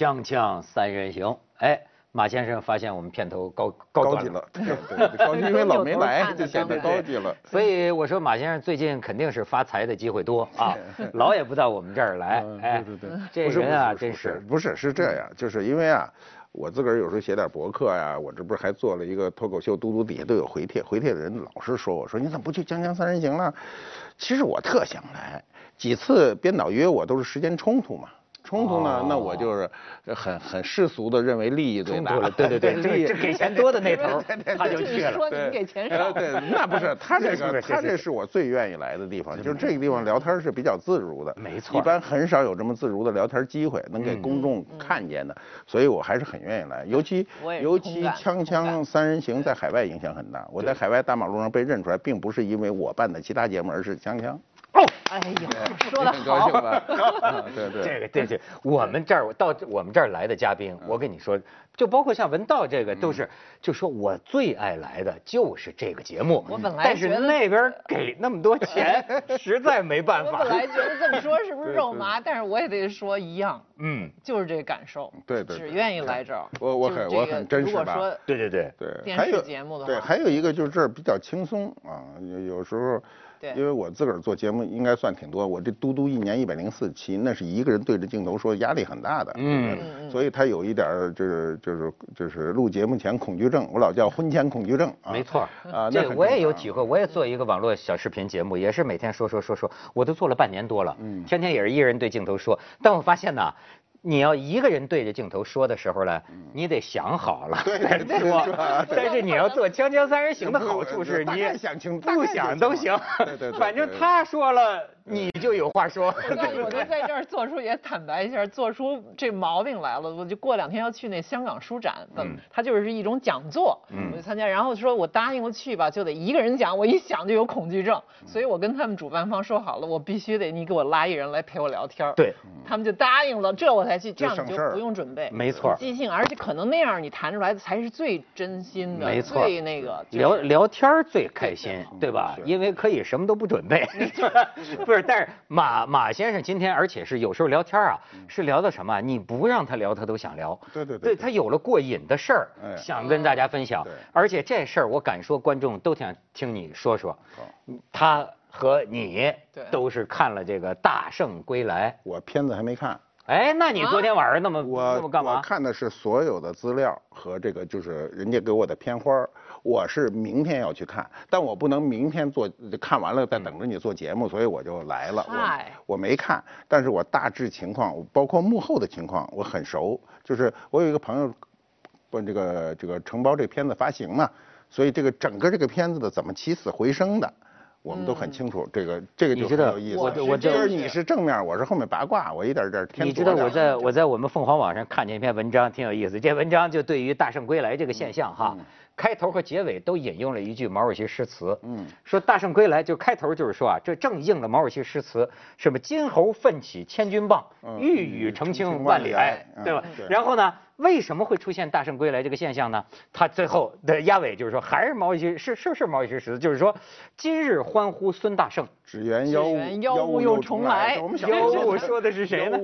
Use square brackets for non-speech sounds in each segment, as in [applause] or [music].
锵锵三人行，哎，马先生发现我们片头高高高级了，对对对，高级，因为老没来就显得高级了。所以我说马先生最近肯定是发财的机会多啊，[laughs] 老也不到我们这儿来，哎，对对对，这不是人啊不是真是，不是是这样，就是因为啊，我自个儿有时候写点博客呀，我这不是还做了一个脱口秀，嘟嘟底下都有回帖，回帖的人老是说我说你怎么不去锵锵三人行了？其实我特想来，几次编导约我都是时间冲突嘛。冲突呢哦，那我就是很很世俗的认为利益最大了，[laughs] 对对对，[laughs] 利益这这给钱多的那头儿他就去了。说您给钱少，对，那不是他这 [laughs] 个，是是是他这是我最愿意来的地方，就是这个地方聊天是比较自如的，没错一般很少有这么自如的聊天机会，能给嗯公众看见的，所以我还是很愿意来。尤其尤其锵锵三人行在海外影响很大，我在海外大马路上被认出来，并不是因为我办的其他节目，而是锵锵。哎呦，说的很高兴好，[laughs] [laughs] 对对。这个对对，我们这儿到我们这儿来的嘉宾，我跟你说，就包括像文道这个，都是就说我最爱来的就是这个节目。我本来但是觉得那边给那么多钱，[laughs] 实在没办法。我本来觉得这么说是不是肉麻，但是我也得说一样，嗯，就是这个感受，对对对只愿意来这儿。我我很我很真实吧如果说对对对，对，电视节目的对，话还有一个就是这儿比较轻松啊，有有时候，对。因为我自个儿做节目应该算挺多，我这嘟嘟一年一百零四期，那是一个人对着镜头说，压力很大的，嗯。嗯所以他有一点儿就是就是就是录节目前恐惧症，我老叫婚前恐惧症啊，没错啊，那我也有体会，我也做一个网络小视频节目，也是每天说说说说，我都做了半年多了，嗯。天天也是一个人对镜头说，但我发现呢。你要一个人对着镜头说的时候呢，你得想好了。再说 [laughs] 但是你要做《锵锵三人行》的好处是 [laughs] 你概想清大不想都行。行了对对对，[laughs] 反正他说了，你就有话说。[laughs] 我告诉，我就在这儿做出也坦白一下，做出这毛病来了。我就过两天要去那香港书展，嗯它就是一种讲座，嗯我就参加。然后说我答应了去吧，就得一个人讲，我一想就有恐惧症，嗯所以我跟他们主办方说好了，我必须得你给我拉一人来陪我聊天。对，他们就答应了，这我才去，这样你就不用准备，没错即兴，而且可能那样你弹出来的才是最真心的，没错最那个聊就是聊天最开心，对对吧？因为可以什么都不准备，[laughs] [laughs] 不是？但是马马先生今天，而且是有时候聊天啊，是聊的什么？你不让他聊，他都想聊。对对对对他有了过瘾的事儿，哎想跟大家分享。而且这事儿，我敢说，观众都想听你说说好。他和你都是看了这个《大圣归来我片子还没看。》。哎，那你昨天晚上那么那我么干嘛？我看的是所有的资料和这个就是人家给我的片花儿我是明天要去看，但我不能明天做看完了再等着你做节目，所以我就来了。我我没看，但是我大致情况，包括幕后的情况，我很熟。就是我有一个朋友，问这个这个承包这片子发行嘛，所以这个整个这个片子的怎么起死回生的。我们都很清楚，这个这个就你知道很有意思。我我就是是你是正面，我是后面八卦，我一点点添你知道我在我在我们凤凰网上看见一篇文章，挺有意思。这文章就对于大圣归来这个现象哈，开头和结尾都引用了一句毛主席诗词，嗯说大圣归来就开头就是说啊，这正应了毛主席诗词，什么金猴奋起千钧棒，嗯玉宇澄清万里埃，嗯对吧？然后呢，为什么会出现大圣归来这个现象呢？他最后的压尾就是说，还是毛主席是是是毛主席诗词，就是说今日欢呼孙大圣。只缘妖只物缘妖物又重来。我们小妖物说的是谁呢？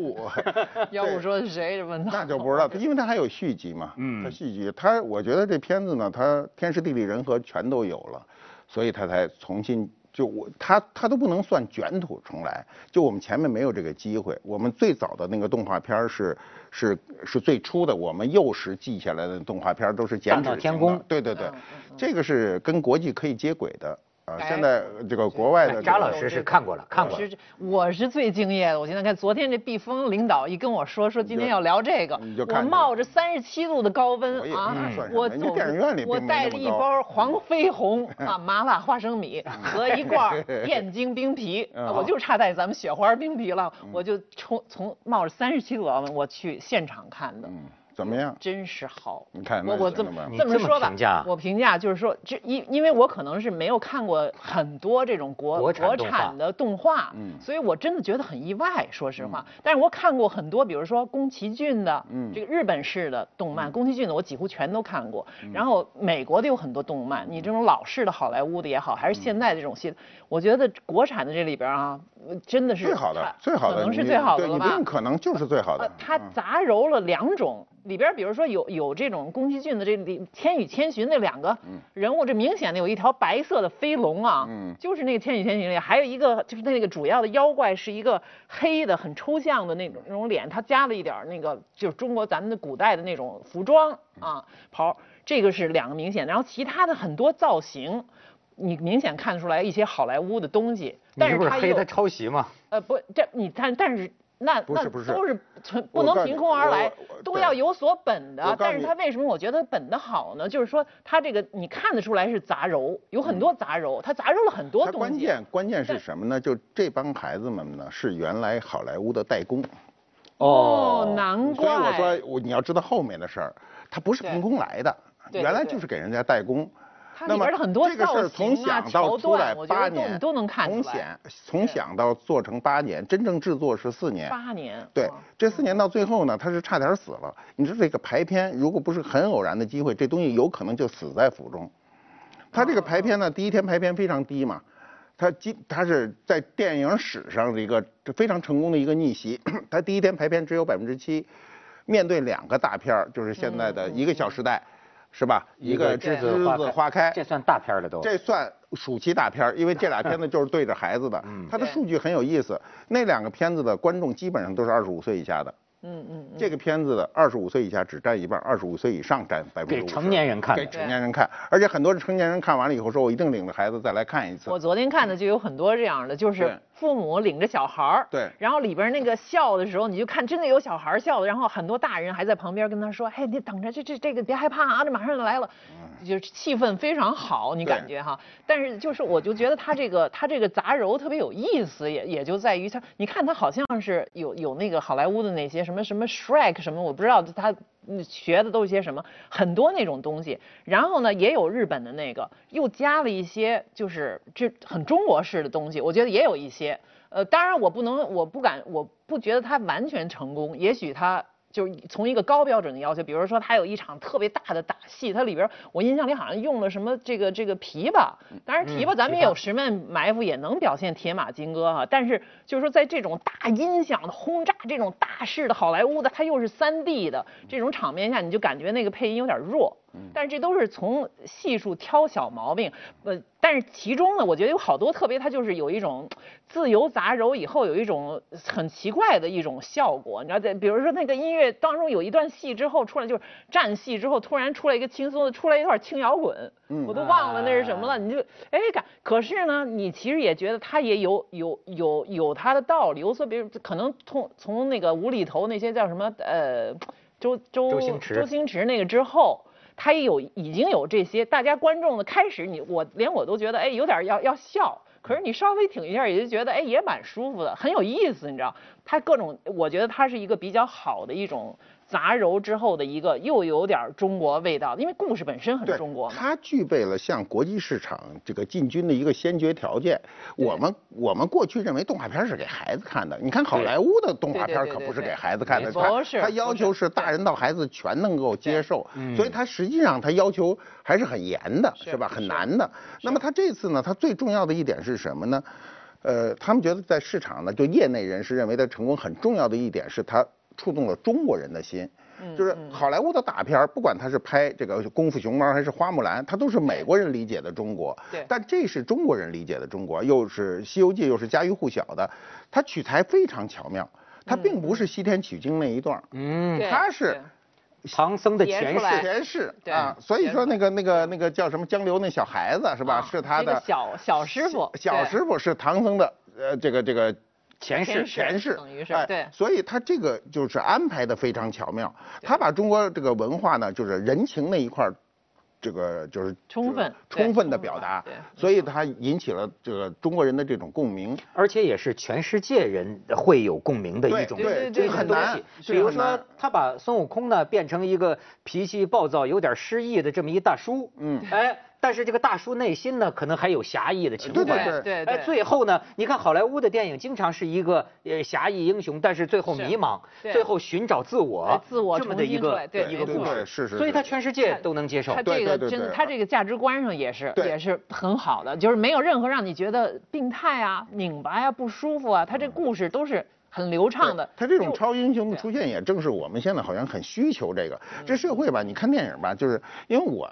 妖物。[laughs] 说是谁？问他，那就不知道，因为他还有续集嘛。嗯。他续集，他我觉得这片子呢，他天时地利人和全都有了，所以他才重新就我它它都不能算卷土重来，就我们前面没有这个机会。我们最早的那个动画片是是是最初的，我们幼时记下来的动画片都是剪纸天宫对对对这个是跟国际可以接轨的啊。哎现在这个国外的这个张老师是看过了，看过了。是我是最敬业的。我现在看昨天这毕峰领导一跟我说说今天要聊这个，我 [laughs] 冒着三十七度的高温啊我么人家走电影院里我带着一包黄飞鸿啊麻辣花生米和一罐燕京冰啤，嗯啊我就差带咱们雪花冰啤了，我就从从冒着三十七度高温我去现场看的。怎么样？真是好。你看我我这么这么说吧评价，我评价就是说，这因因为我可能是没有看过很多这种国国产的动画，嗯所以我真的觉得很意外，说实话。但是我看过很多，比如说宫崎骏的，嗯这个日本式的动漫，宫崎骏的我几乎全都看过。然后美国的有很多动漫，你这种老式的好莱坞的也好，还是现在这种戏，我觉得国产的这里边啊，呃真的是最好的，最好的，可能是最好的吧？你不用可能就是最好的呃。它嗯杂糅了两种里边，比如说有有这种宫崎骏的这里《千与千寻》那两个人物，这明显的有一条白色的飞龙啊，嗯就是那个《千与千寻》里，还有一个就是那个主要的妖怪是一个黑的很抽象的那种那种脸，他加了一点那个就是中国咱们的古代的那种服装啊袍，这个是两个明显，然后其他的很多造型。你明显看出来一些好莱坞的东西，但是它又黑他抄袭吗？呃，不，这你看，但是那那不是不是都是不能凭空而来都要有所本的。但是他为什么我觉得本的好呢？就是说他这个你看得出来是杂糅，有很多杂糅，他杂糅了很多东西。关键关键是什么呢？就这帮孩子们呢，是原来好莱坞的代工。哦，难所以我怪。说，我你要知道后面的事儿，他不是凭空来的，原来就是给人家代工。它那么这个事儿从想到桥出来八年，都能看从出来想从想到做成八年，真正制作是四年。八年。对嗯，这四年到最后呢，他是差点死了。你说这个排片，如果不是很偶然的机会，这东西有可能就死在府中。他这个排片呢，第一天排片非常低嘛，他今他是在电影史上的一个非常成功的一个逆袭。他第一天排片只有百分之七，面对两个大片儿，就是现在的一个《小时代》，是吧？一个《栀栀子花开》，这算大片了都。这算暑期大片儿，因为这俩片子就是对着孩子的。它的数据很有意思，那两个片子的观众基本上都是二十五岁以下的。嗯嗯嗯。这个片子的二十五岁以下只占一半，二十五岁以上占百分之给成年人看给成年人看，而且很多成年人看完了以后说，我一定领着孩子再来看一次。我昨天看的就有很多这样的，就是对父母领着小孩儿，对然后里边那个笑的时候，你就看真的有小孩儿笑的，然后很多大人还在旁边跟他说，嘿，你等着，这这这个别害怕啊，这马上就来了，就是气氛非常好，你感觉哈。但是就是我就觉得他这个 [laughs] 他这个杂糅特别有意思，也也就在于他，你看他好像是有有那个好莱坞的那些什么什么 Shrek 什么，我不知道他。你学的都是些什么？很多那种东西，然后呢，也有日本的那个，又加了一些就是这很中国式的东西，我觉得也有一些。呃，当然我不能，我不敢，我不觉得他完全成功，也许他。就是从一个高标准的要求，比如说他有一场特别大的打戏，它里边我印象里好像用了什么这个这个琵琶，当然琵琶咱们也有十面埋伏，也能表现铁马金戈哈。但是就是说在这种大音响的轰炸、这种大势的好莱坞的，它又是三 D 的这种场面下，你就感觉那个配音有点弱。但是这都是从细数挑小毛病，呃，但是其中呢，我觉得有好多特别，它就是有一种自由杂糅以后有一种很奇怪的一种效果，你知道，在比如说那个音乐当中有一段戏之后出来就是战戏之后突然出来一个轻松的，出来一段轻摇滚，我都忘了那是什么了，你就哎感，可是呢，你其实也觉得它也有有有有它的道理，有所比如可能从从那个无厘头那些叫什么呃周周周星驰周星驰那个之后。他也有已经有这些，大家观众的开始你我连我都觉得哎有点要要笑，可是你稍微挺一下也就觉得哎也蛮舒服的，很有意思，你知道？他各种我觉得他是一个比较好的一种杂糅之后的一个又有点中国味道，因为故事本身很中国嘛。它具备了向国际市场这个进军的一个先决条件。我们我们过去认为动画片是给孩子看的，你看好莱坞的动画片可不是给孩子看的，不它它要求是是大人到孩子全能够接受，嗯所以它实际上它要求还是很严的，是是吧？很难的。那么它这次呢，它最重要的一点是什么呢？呃，他们觉得在市场呢，就业内人士认为它成功很重要的一点是它触动了中国人的心。嗯就是好莱坞的大片儿，不管他是拍这个《功夫熊猫》还是《花木兰》，它都是美国人理解的中国。对。但这是中国人理解的中国，又是《西游记》，又是家喻户晓的，他取材非常巧妙。他并不是西天取经那一段儿，嗯，对它是唐僧的前世，前世对啊，所以说那个那个那个叫什么江流那小孩子是吧？啊是他的那个小小师傅，小师傅是唐僧的呃这个这个前世前世，等于是哎对所以他这个就是安排的非常巧妙，他把中国这个文化呢，就是人情那一块儿这个就是充分充分的表达对，所以它引起了这个中国人的这种共鸣。而且也是全世界人会有共鸣的一种对对这个很东难西。，比如说他把孙悟空呢变成一个脾气暴躁、有点失意的这么一大叔，嗯哎，但是这个大叔内心呢，可能还有侠义的情怀。对对对对哎，最后呢，你看好莱坞的电影经常是一个呃侠义英雄，但是最后迷茫，对最后寻找自我哎，自我这么的一个对一个故事。对是是所以他全世界都能接受他。对这个对对对真的，他这个价值观上也是对也是很好的，就是没有任何让你觉得病态啊、拧巴呀、不舒服啊，他这故事都是很流畅的。他这种就超英雄的出现，也正是我们现在好像很需求这个。嗯这社会吧，你看电影吧，就是因为我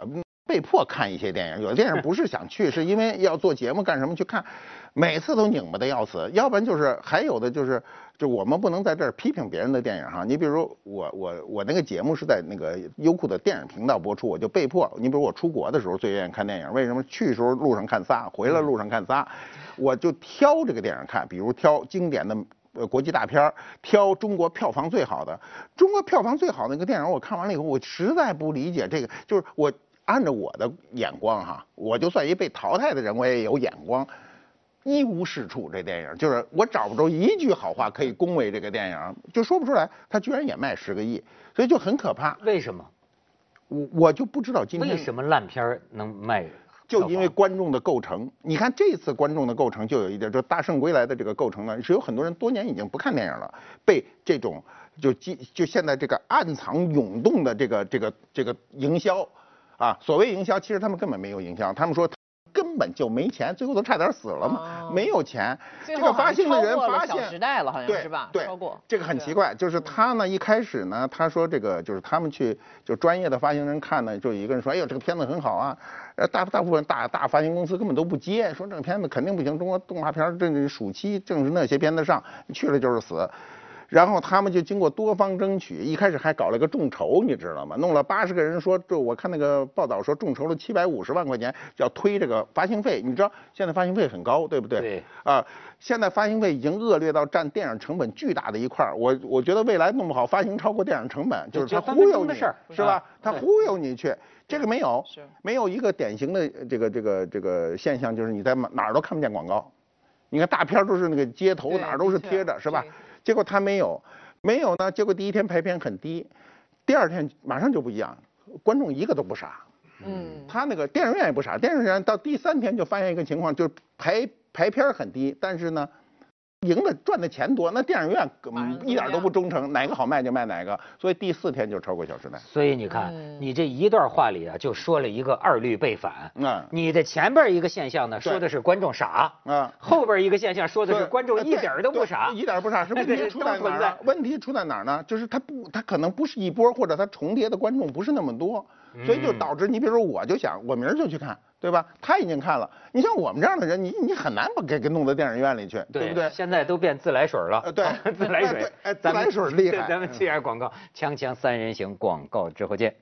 被迫看一些电影，有的电影不是想去，是因为要做节目干什么去看，每次都拧巴的要死。要不然就是还有的就是，就我们不能在这儿批评别人的电影哈。你比如我我我那个节目是在那个优酷的电影频道播出，我就被迫。你比如我出国的时候最愿意看电影，为什么？去的时候路上看仨，回来路上看仨，我就挑这个电影看，比如挑经典的。呃，国际大片儿挑中国票房最好的，中国票房最好的那个电影，我看完了以后，我实在不理解这个，就是我按照我的眼光哈，我就算一被淘汰的人，我也有眼光，一无是处。这电影就是我找不着一句好话可以恭维这个电影，就说不出来。它居然也卖十个亿，所以就很可怕。为什么？我我就不知道今天为什么烂片能卖？就因为观众的构成，你看这次观众的构成就有一点，就《大圣归来》的这个构成呢，是有很多人多年已经不看电影了，被这种就就就现在这个暗藏涌动的这个这个这个营销，啊，所谓营销，其实他们根本没有营销，他们说根本就没钱，最后都差点死了嘛，哦没有钱，这个发行的人发现小时代了，好像对是吧？对，超过这个很奇怪，就是他呢一开始呢，他说这个就是他们去就专业的发行人看呢，就有一个人说，哎呦这个片子很好啊，呃大大部分大大发行公司根本都不接，说这个片子肯定不行，中国动画片这暑期正是那些片子上，去了就是死。然后他们就经过多方争取，一开始还搞了个众筹，你知道吗？弄了八十个人说，这我看那个报道说众筹了七百五十万块钱，要推这个发行费。你知道现在发行费很高，对不对？对。啊，现在发行费已经恶劣到占电影成本巨大的一块儿。我我觉得未来弄不好发行超过电影成本，就是他忽悠你是吧他忽悠你去，这个没有，没有一个典型的这个这个这个现象，就是你在哪儿都看不见广告。你看大片儿都是那个街头哪儿都是贴着，是吧对？结果他没有，没有呢，结果第一天排片很低，第二天马上就不一样，观众一个都不傻。嗯，他那个电影院也不傻，电影院到第三天就发现一个情况，就是排排片很低，但是呢，赢的赚的钱多，那电影院一点都不忠诚，哪个好卖就卖哪个，所以第四天就超过《小时代》。所以你看，嗯你这一段话里啊，就说了一个二律背反。嗯你的前边一个现象呢，说的是观众傻，嗯，后边一个现象说的是观众一点都不对傻。一点儿不傻。是问 [laughs] 题出在哪儿呢？问题出在哪儿呢？就是他不，他可能不是一波，或者他重叠的观众不是那么多，所以就嗯导致你比如说，我就想我明儿就去看，对吧？他已经看了，你像我们这样的人，你你很难把给给弄到电影院里去，对不对？现在都变自来水了。呃对 [laughs] 自来水哎，自来水厉害咱们接下广告，锵锵三人行广告之后见。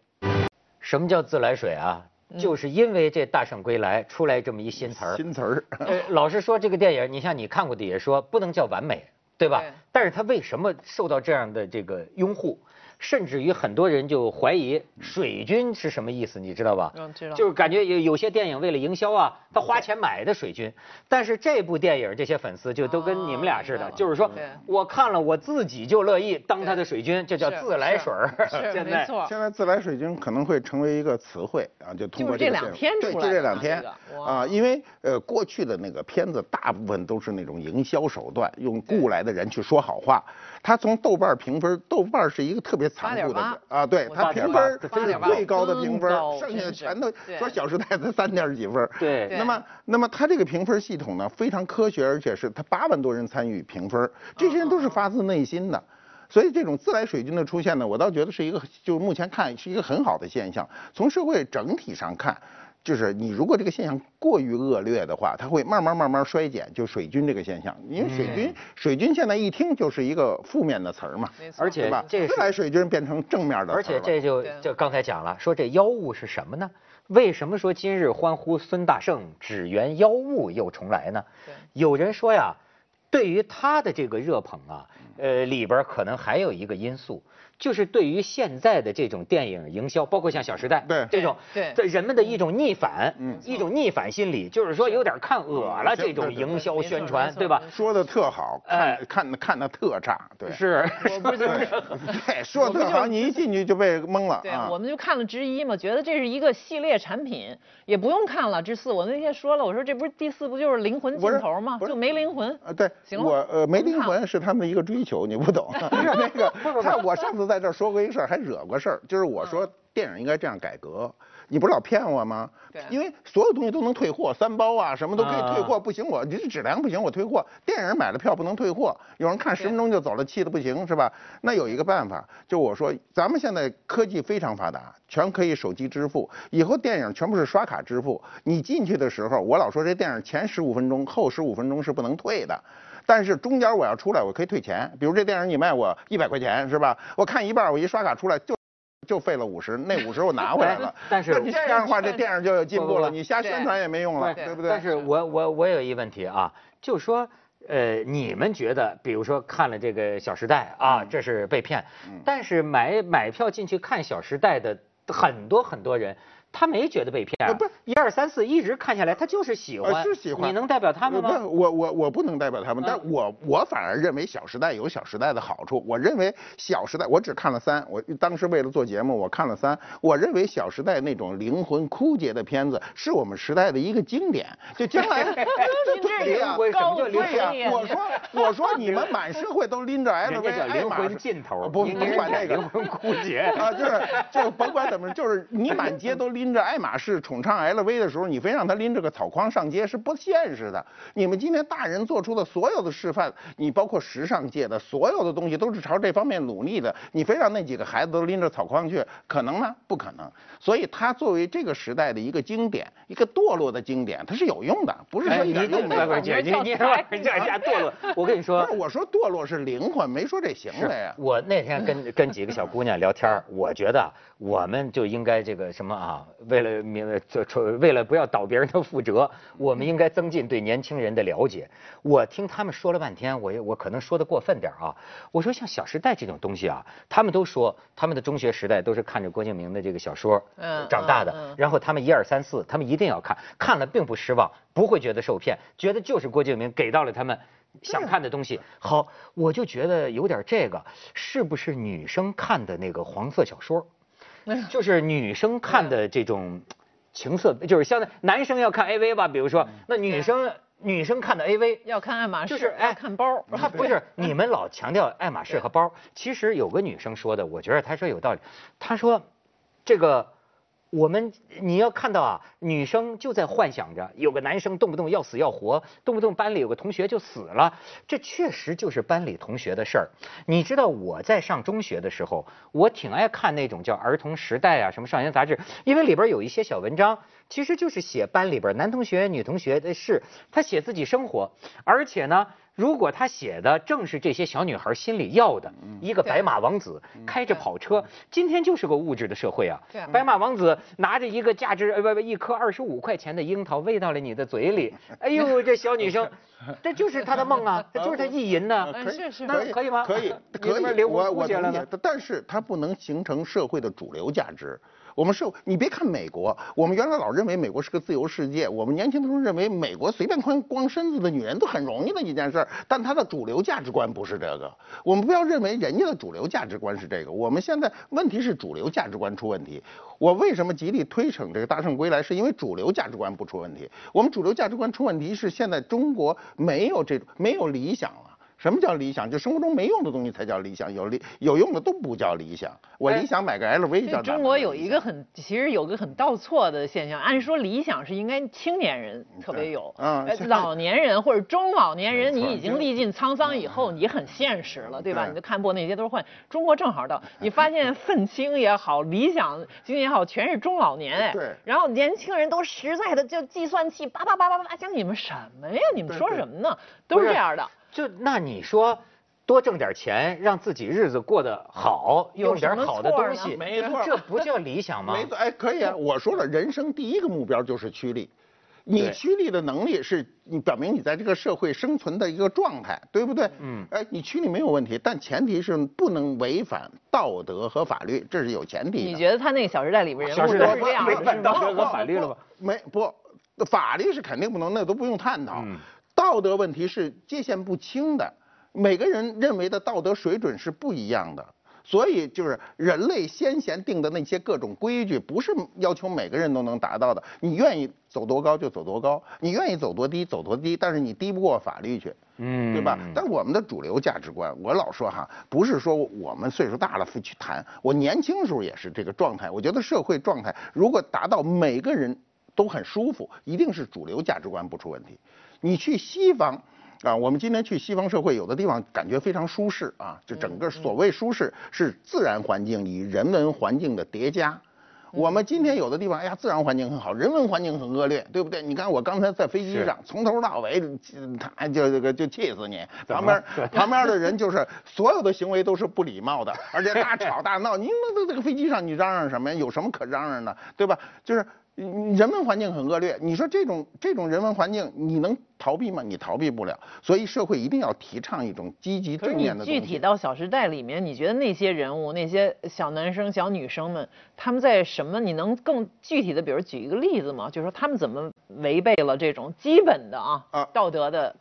什么叫自来水啊？就是因为这《大圣归来》出来这么一新词儿。新词儿。呃，老实说，这个电影，你像你看过的也说不能叫完美，对吧？对但是它为什么受到这样的这个拥护？甚至于很多人就怀疑水军是什么意思，你知道吧？嗯知道就是感觉有有些电影为了营销啊，他花钱买的水军。但是这部电影这些粉丝就都跟你们俩似的，哦就是说我看了我自己就乐意当他的水军，这叫自来水儿。[laughs] 现在。现在自来水军可能会成为一个词汇啊，就通过就这两天出来的这两天啊，因为呃过去的那个片子大部分都是那种营销手段，用雇来的人去说好话。他从豆瓣评分，豆瓣是一个特别残酷的啊，对我他评分8.8是最高的评分，剩下的全都对说《小时代》才三点几分。对对那么那么他这个评分系统呢非常科学，而且是他八万多人参与评分，这些人都是发自内心的。所以这种自来水军的出现呢，我倒觉得是一个，就目前看是一个很好的现象。从社会整体上看，就是你如果这个现象过于恶劣的话，它会慢慢慢慢衰减，就水军这个现象。因为水军，水军现在一听就是一个负面的词儿嘛，而且对吧？这是自来水军变成正面的词儿了，而且这就就刚才讲了，说这妖物是什么呢？为什么说今日欢呼孙大圣，只缘妖物又重来呢？有人说呀，对于他的这个热捧啊，呃，里边可能还有一个因素，就是对于现在的这种电影营销，包括像《小时代》对这种，对人们的一种逆反，嗯一种逆反心理，就是说有点看恶了嗯这种营销宣传对吧说的特好，哎看看看的特差，对，是，我不是就是 [laughs] 对，说的特好，你一进去就被蒙了对，啊。我们就看了之一嘛，觉得这是一个系列产品，也不用看了。之四，我那天说了，我说这不是第四不就是灵魂不是尽头吗？就没灵魂。呃，对，行了我呃没灵魂是他们的一个追求，你不懂。[laughs] 那个他，我上次在这儿说过一个事儿，还惹过事儿，就是我说电影应该这样改革，你不是老骗我吗？对因为所有东西都能退货，三包啊什么都可以退货，啊不行我你这质量不行我退货。电影买了票不能退货，有人看十分钟就走了，气的不行是吧？那有一个办法，就我说咱们现在科技非常发达，全可以手机支付，以后电影全部是刷卡支付。你进去的时候，我老说这电影前十五分钟、后十五分钟是不能退的。但是中间我要出来，我可以退钱。比如这电影你卖我一百块钱是吧？我看一半，我一刷卡出来就就费了五十，那五十我拿回来了。[laughs] 但是那这样的话，这电影就有进步了。你瞎宣传也没用了，对对不对？但是我我我有一问题啊，就说。呃，你们觉得，比如说看了这个《小时代》啊，这是被骗，但是买买票进去看《小时代》的很多很多人，他没觉得被骗啊，呃不是一二三四一直看下来，他就是喜欢，呃是喜欢你能代表他们吗？我我我不能代表他们，嗯但我我反而认为《小时代》有《小时代》的好处。我认为《小时代》，我只看了三，我当时为了做节目，我看了三。我认为《小时代》那种灵魂枯竭的片子，是我们时代的一个经典。就将来 [laughs] [laughs] 对呀 [laughs] 灵魂什么叫灵对呀，我说我说你们满社会都拎着 LV，叫灵魂尽头，不您甭管那个灵魂枯竭。啊，就是就是甭管怎么，就是你满街都拎着爱马仕、宠唱 LV 的时候，你非让他拎着个草筐上街是不现实的。你们今天大人做出的所有的示范，你包括时尚界的所有的东西都是朝这方面努力的。你非让那几个孩子都拎着草筐去，可能吗？不可能。所以他作为这个时代的一个经典，一个堕落的经典，它是有用的，不是哎，说一你这点用没有。不是姐，你你说人家家堕落，[laughs] 我跟你说不是，我说堕落是灵魂，没说这行为啊。我那天跟跟几个小姑娘聊天儿，我觉得啊我们就应该这个什么啊，为了明这这为了不要倒别人的覆辙，我们应该增进对年轻人的了解。我听他们说了半天，我我可能说的过分点啊。我说像《小时代》这种东西啊，他们都说他们的中学时代都是看着郭敬明的这个小说嗯长大的然后他们一二三四，他们一定要看，看了并不失望，不会觉得受骗，觉得就是郭敬明给到了他们。想看的东西，好，我就觉得有点这个，是不是女生看的那个黄色小说？[laughs] 就是女生看的这种情色，就是相当男生要看 AV 吧，比如说，那女生女生看的 AV 要看爱马仕，就是哎要看包。他不是你们老强调爱马仕和包，其实有个女生说的，我觉得她说有道理。她说，这个我们你要看到啊，女生就在幻想着有个男生动不动要死要活，动不动班里有个同学就死了，这确实就是班里同学的事儿。你知道我在上中学的时候，我挺爱看那种叫《儿童时代》啊，什么少年杂志，因为里边有一些小文章，其实就是写班里边男同学、女同学的事，他写自己生活，而且呢。如果他写的正是这些小女孩心里要的，一个白马王子开着跑车，今天就是个物质的社会啊。白马王子拿着一个价值呃不不一颗二十五块钱的樱桃喂到了你的嘴里，[laughs] 哎呦，这小女生，[laughs] 这就是她的梦啊，[laughs] 这就是她意淫呐。哎是是那可以吗？可以，可以，我我同意枯竭了。，但是它不能形成社会的主流价值。我们是，你别看美国，我们原来老认为美国是个自由世界，我们年轻的时候认为美国随便光光身子的女人都很容易的一件事儿，但它的主流价值观不是这个。我们不要认为人家的主流价值观是这个，我们现在问题是主流价值观出问题。我为什么极力推崇这个《大圣归来》，是因为主流价值观不出问题。我们主流价值观出问题是现在中国没有这种没有理想了。什么叫理想？就生活中没用的东西才叫理想，有理有用的都不叫理想。我理想买个 LV 叫这中国有一个很，其实有个很倒错的现象。按说理想是应该青年人特别有，嗯呃老年人或者中老年人，你已经历尽沧桑以后，你很现实了，对吧？对你就看破那些都是幻。中国正好到，你发现愤青也好，理想经济也好，全是中老年哎。对然后年轻人都实在的就计算器叭叭叭叭叭，讲你们什么呀？你们说什么呢？都是这样的。就那你说。多挣点钱，让自己日子过得好，有用点好的东西，没错这不叫理想吗？没错，哎，可以啊。我说了，人生第一个目标就是趋利。你趋利的能力是你表明你在这个社会生存的一个状态，对不对？嗯哎，你趋利没有问题，但前提是不能违反道德和法律，这是有前提的。你觉得他那个《小时代》里边人物都是这样违？反道德和法律了吗？没不，法律是肯定不能，那都不用探讨。嗯道德问题是界限不清的，每个人认为的道德水准是不一样的。所以就是人类先贤定的那些各种规矩，不是要求每个人都能达到的。你愿意走多高就走多高，你愿意走多低走多低，但是你低不过法律去。嗯，对吧？但我们的主流价值观，我老说哈，不是说我们岁数大了去谈，我年轻时候也是这个状态。我觉得社会状态如果达到每个人都很舒服，一定是主流价值观不出问题。你去西方。啊，我们今天去西方社会，有的地方感觉非常舒适啊，就整个所谓舒适是自然环境与人文环境的叠加。我们今天有的地方，哎呀，自然环境很好，人文环境很恶劣，对不对？你看我刚才在飞机上，从头到尾，他就这个就气死你。旁边旁边的人就是所有的行为都是不礼貌的，而且大吵大闹。你那这这个飞机上你嚷嚷什么呀？有什么可嚷嚷的，对吧？就是。嗯人文环境很恶劣，你说这种这种人文环境你能逃避吗？你逃避不了，所以社会一定要提倡一种积极正面的。具体到《小时代》里面，你觉得那些人物、那些小男生、小女生们，他们在什么？你能更具体的，比如举一个例子吗？就是说他们怎么违背了这种基本的啊啊道德的？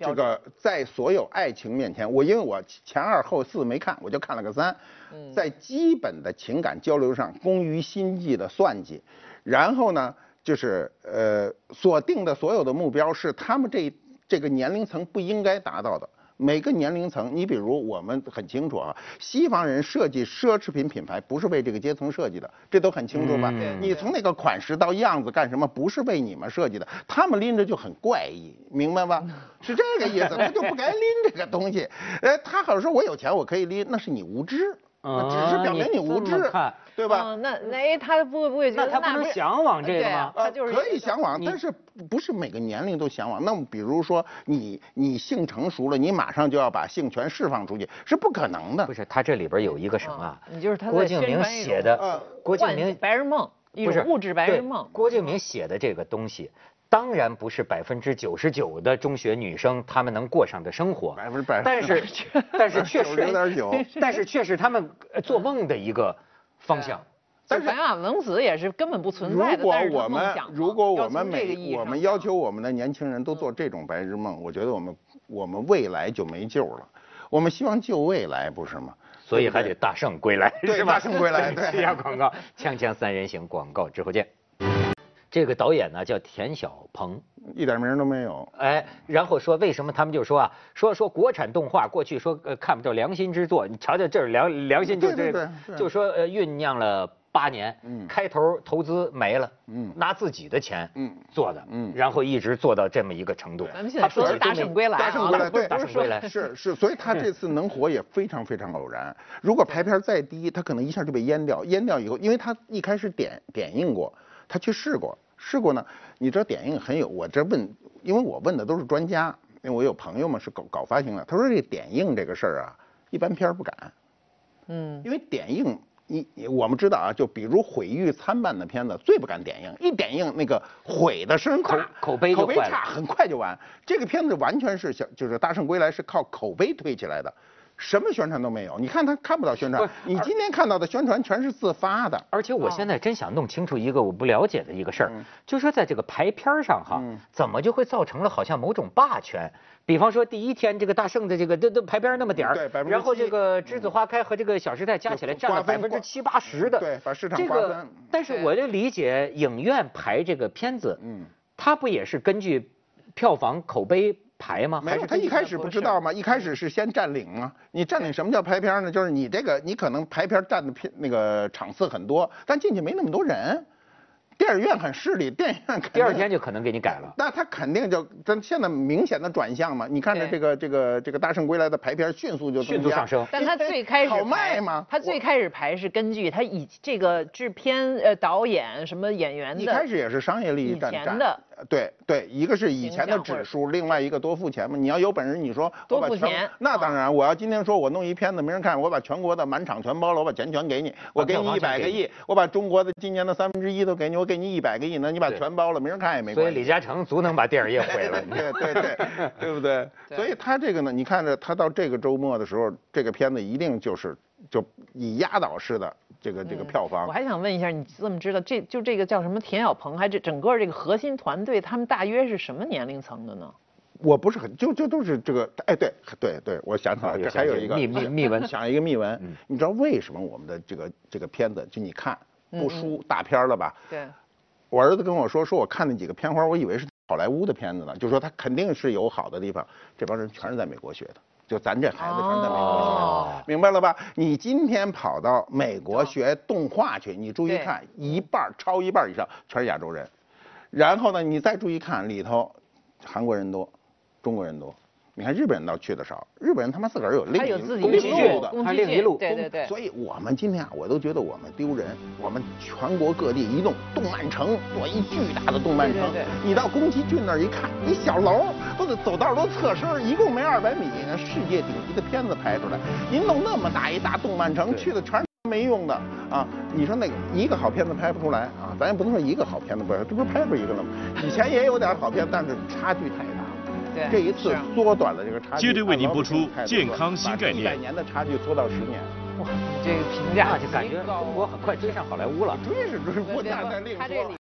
这个在所有爱情面前，我因为我前二后四没看，我就看了个三，嗯在基本的情感交流上工于心计的算计，然后呢，就是呃所定的所有的目标是他们这这个年龄层不应该达到的。每个年龄层，你比如我们很清楚啊，西方人设计奢侈品品牌不是为这个阶层设计的，这都很清楚吧？嗯你从那个款式到样子干什么，不是为你们设计的，他们拎着就很怪异，明白吧？是这个意思，他就不该拎这个东西。[laughs] 呃，他好像说我有钱我可以拎，那是你无知，那只是表明你无知看，对吧？嗯，那那哎，他不不会觉得那他不能是向往这个吗？他就是呃可以向往，但是不是每个年龄都向往。那么比如说你你性成熟了，你马上就要把性全释放出去，是不可能的不。是，他这里边有一个什么？你就是他郭敬明写的呃，郭敬明白日梦，一不是种物质白日梦。郭敬明写的这个东西，当然不是百分之九十九的中学女生她们能过上的生活，百分之百但是但是确实有点久但是却是他们呃做梦的一个方向。但是白马王子也是根本不存在的，果但是他我们如果我们每个我们要求我们的年轻人都做这种白日梦，我觉得我们我们未来就没救了。我们希望救未来，不是吗？所以还得大圣归来，对是吧？大圣归来 [laughs] 对这下广告，锵锵三人行广告之后见。这个导演呢叫田小鹏，一点名都没有。哎，然后说为什么他们就说啊，说说国产动画过去说呃看不着良心之作，你瞧瞧这是良良心就这个对对就说呃酝酿了八年，嗯开头投资没了，嗯拿自己的钱嗯做的，嗯然后一直做到这么一个程度。咱们现在说是大圣归来啊，大圣归来，对，大圣归来是是，所以他这次能火也非常非常偶然。如果排片再低，他可能一下就被淹掉。淹掉以后，因为他一开始点点映过，他去试过，试过呢。你知道点映很有，我这问，因为我问的都是专家，因为我有朋友嘛是搞搞发行的，他说这点映这个事儿啊，一般片儿不敢，嗯，因为点映。你你我们知道啊，就比如毁誉参半的片子，最不敢点映，一点映那个毁的声大，口口碑口碑差，很快就完。这个片子完全是小，就是《大圣归来》是靠口碑推起来的，什么宣传都没有。你看他看不到宣传，你今天看到的宣传全是自发的。而且我现在真想弄清楚一个我不了解的一个事儿，嗯就说在这个排片上哈，嗯怎么就会造成了好像某种霸权？比方说第一天这个大圣的这个都都排片那么点儿，对7%然后这个栀子花开和这个小时代加起来占了百分之七八十的，对把市场这个瓜分。但是我就理解影院排这个片子，嗯，它不也是根据票房口碑排吗？没有，他一开始不知道吗？一开始是先占领啊。你占领什么叫排片呢？就是你这个，你可能排片占的片那个场次很多，但进去没那么多人。电影院很势利，电影院肯定第二天就可能给你改了。那他肯定就，咱现在明显的转向嘛。你看着这个这个这个《大圣归来》的排片迅速就迅速上升但他最开始好卖吗？他最开始排是根据他以这个制片、呃导演什么演员的，一开始也是商业利益占的，对对，一个是以前的指数，另外一个多付钱嘛。你要有本事，你说多付钱那当然，我要今天说我弄一片子没人看，我把全国的满场全包了，我把钱全给你，我给你一百个亿，我把中国的今年的三分之一都给你，我给给你一百个亿呢，你把全包了，没人看也没关系。所以李嘉诚足能把电影业毁了。[laughs] 对对对，对不？[laughs] 对所以他这个呢，你看着他到这个周末的时候，这个片子一定就是就以压倒式的这个这个票房我。还想问一下，你怎么知道这就这个叫什么田小鹏，还这整个这个核心团队，他们大约是什么年龄层的呢？我不是很就就都是这个，哎，对对对，我想起来，这还有一个秘密秘闻 [laughs] 想一个秘闻嗯。你知道为什么我们的这个这个片子，就你看不输大片了吧？对，我儿子跟我说，说我看那几个片花，我以为是好莱坞的片子呢，就说他肯定是有好的地方。这帮人全是在美国学的，就咱这孩子全是在美国学的，哦明白了吧？你今天跑到美国学动画去，你注意看，一半儿超一半儿以上全是亚洲人。然后呢，你再注意看里头，韩国人多，中国人多。你看日本人倒去的少，日本人他妈自个儿有另一路的，宫崎骏还另一路对对对，所以我们今天啊，我都觉得我们丢人。我们全国各地一动动漫城，做一巨大的动漫城。对对对你到宫崎骏那儿一看，一小楼都得走道都侧身，一共没二百米，那世界顶级的片子拍出来。您弄那么大一大动漫城，去的全是没用的啊！你说那个一个好片子拍不出来啊？咱也不能说一个好片子不出来，这不是拍出一个了吗？以前也有点好片，但是差距太大了。对这一次缩短了这个差距。接着为您播出健康新概念一百年的差距缩到十年。哇，这个评价就感觉中国很快追上好莱坞了。追是追，不那再另说。